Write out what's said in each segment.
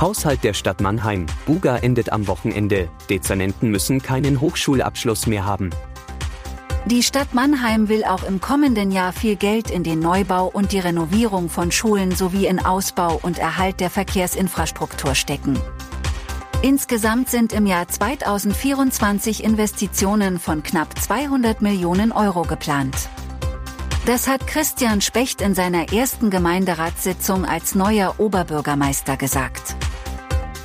Haushalt der Stadt Mannheim. Buga endet am Wochenende. Dezernenten müssen keinen Hochschulabschluss mehr haben. Die Stadt Mannheim will auch im kommenden Jahr viel Geld in den Neubau und die Renovierung von Schulen sowie in Ausbau und Erhalt der Verkehrsinfrastruktur stecken. Insgesamt sind im Jahr 2024 Investitionen von knapp 200 Millionen Euro geplant. Das hat Christian Specht in seiner ersten Gemeinderatssitzung als neuer Oberbürgermeister gesagt.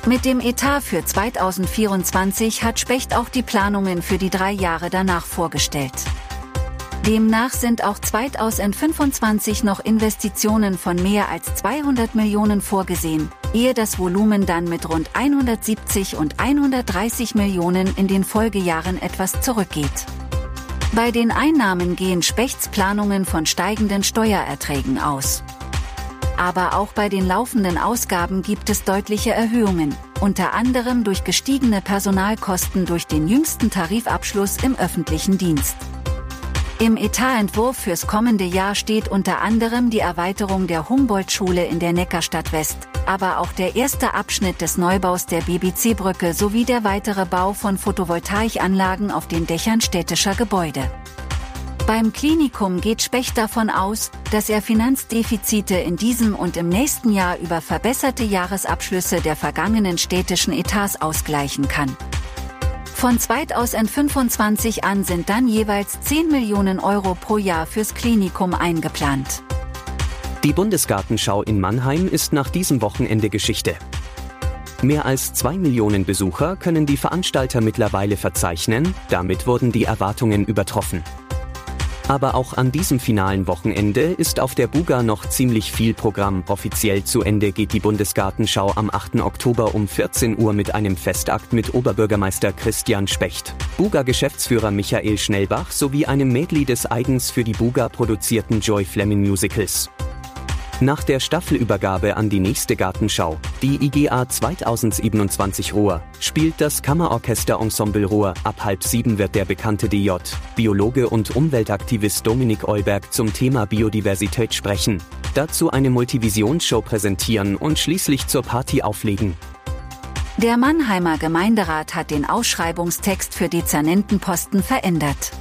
Mit dem Etat für 2024 hat Specht auch die Planungen für die drei Jahre danach vorgestellt. Demnach sind auch 2025 noch Investitionen von mehr als 200 Millionen vorgesehen, ehe das Volumen dann mit rund 170 und 130 Millionen in den Folgejahren etwas zurückgeht. Bei den Einnahmen gehen Spechts Planungen von steigenden Steuererträgen aus. Aber auch bei den laufenden Ausgaben gibt es deutliche Erhöhungen, unter anderem durch gestiegene Personalkosten durch den jüngsten Tarifabschluss im öffentlichen Dienst. Im Etatentwurf fürs kommende Jahr steht unter anderem die Erweiterung der Humboldt-Schule in der Neckarstadt West, aber auch der erste Abschnitt des Neubaus der BBC-Brücke sowie der weitere Bau von Photovoltaikanlagen auf den Dächern städtischer Gebäude. Beim Klinikum geht Specht davon aus, dass er Finanzdefizite in diesem und im nächsten Jahr über verbesserte Jahresabschlüsse der vergangenen städtischen Etats ausgleichen kann. Von 2025 an sind dann jeweils 10 Millionen Euro pro Jahr fürs Klinikum eingeplant. Die Bundesgartenschau in Mannheim ist nach diesem Wochenende Geschichte. Mehr als zwei Millionen Besucher können die Veranstalter mittlerweile verzeichnen, damit wurden die Erwartungen übertroffen. Aber auch an diesem finalen Wochenende ist auf der Buga noch ziemlich viel Programm. Offiziell zu Ende geht die Bundesgartenschau am 8. Oktober um 14 Uhr mit einem Festakt mit Oberbürgermeister Christian Specht, Buga-Geschäftsführer Michael Schnellbach sowie einem Medley des eigens für die Buga produzierten Joy Fleming Musicals. Nach der Staffelübergabe an die nächste Gartenschau, die IGA 2027 Ruhr, spielt das Kammerorchester Ensemble Ruhr. Ab halb sieben wird der bekannte DJ, Biologe und Umweltaktivist Dominik Eulberg zum Thema Biodiversität sprechen, dazu eine Multivisionsshow präsentieren und schließlich zur Party auflegen. Der Mannheimer Gemeinderat hat den Ausschreibungstext für Dezernentenposten verändert.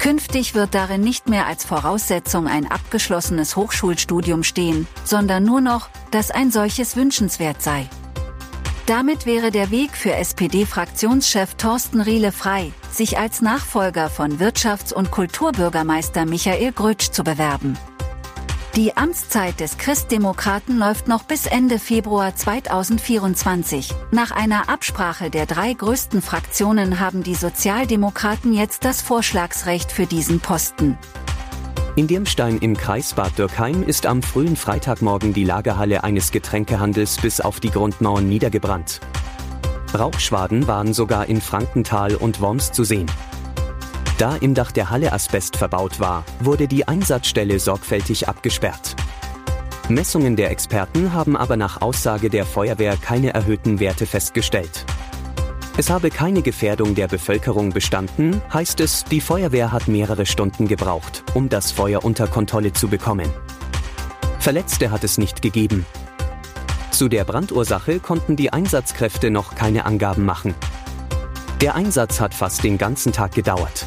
Künftig wird darin nicht mehr als Voraussetzung ein abgeschlossenes Hochschulstudium stehen, sondern nur noch, dass ein solches wünschenswert sei. Damit wäre der Weg für SPD-Fraktionschef Thorsten Riele frei, sich als Nachfolger von Wirtschafts- und Kulturbürgermeister Michael Grötsch zu bewerben. Die Amtszeit des Christdemokraten läuft noch bis Ende Februar 2024. Nach einer Absprache der drei größten Fraktionen haben die Sozialdemokraten jetzt das Vorschlagsrecht für diesen Posten. In Dirmstein im Kreis Bad Dürkheim ist am frühen Freitagmorgen die Lagerhalle eines Getränkehandels bis auf die Grundmauern niedergebrannt. Rauchschwaden waren sogar in Frankenthal und Worms zu sehen. Da im Dach der Halle Asbest verbaut war, wurde die Einsatzstelle sorgfältig abgesperrt. Messungen der Experten haben aber nach Aussage der Feuerwehr keine erhöhten Werte festgestellt. Es habe keine Gefährdung der Bevölkerung bestanden, heißt es, die Feuerwehr hat mehrere Stunden gebraucht, um das Feuer unter Kontrolle zu bekommen. Verletzte hat es nicht gegeben. Zu der Brandursache konnten die Einsatzkräfte noch keine Angaben machen. Der Einsatz hat fast den ganzen Tag gedauert.